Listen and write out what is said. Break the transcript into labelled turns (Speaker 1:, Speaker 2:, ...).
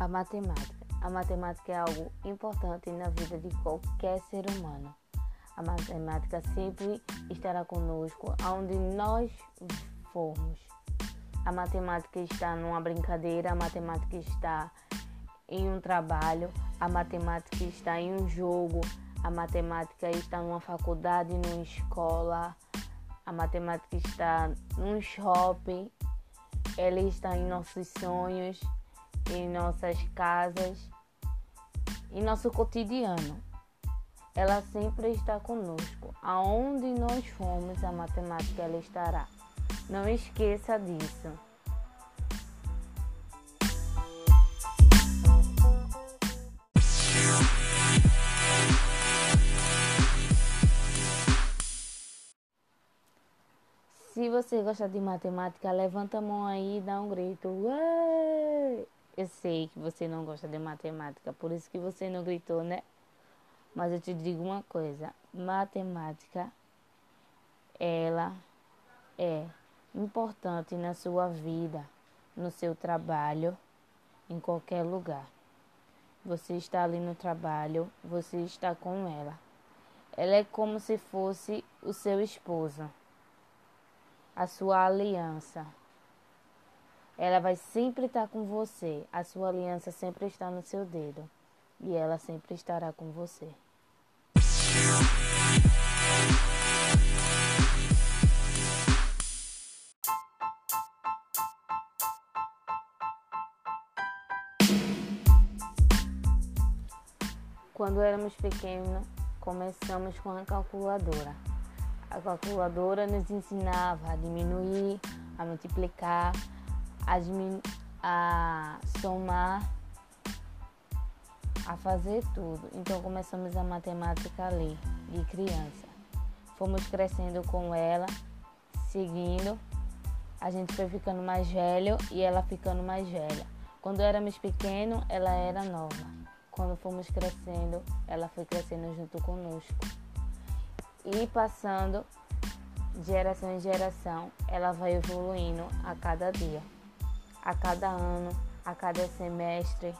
Speaker 1: A matemática. A matemática é algo importante na vida de qualquer ser humano. A matemática sempre estará conosco aonde nós formos. A matemática está numa brincadeira, a matemática está em um trabalho, a matemática está em um jogo, a matemática está numa faculdade, numa escola, a matemática está num shopping, ela está em nossos sonhos em nossas casas, em nosso cotidiano. Ela sempre está conosco. Aonde nós formos, a matemática ela estará. Não esqueça disso. Se você gosta de matemática, levanta a mão aí e dá um grito. Ué! Eu sei que você não gosta de matemática, por isso que você não gritou, né? Mas eu te digo uma coisa: matemática, ela é importante na sua vida, no seu trabalho, em qualquer lugar. Você está ali no trabalho, você está com ela. Ela é como se fosse o seu esposo, a sua aliança. Ela vai sempre estar com você. A sua aliança sempre está no seu dedo. E ela sempre estará com você. Quando éramos pequenos, começamos com a calculadora. A calculadora nos ensinava a diminuir, a multiplicar, a, a somar, a fazer tudo. Então começamos a matemática ali, de criança. Fomos crescendo com ela, seguindo. A gente foi ficando mais velho e ela ficando mais velha. Quando éramos pequenos, ela era nova. Quando fomos crescendo, ela foi crescendo junto conosco. E passando geração em geração, ela vai evoluindo a cada dia a cada ano, a cada semestre,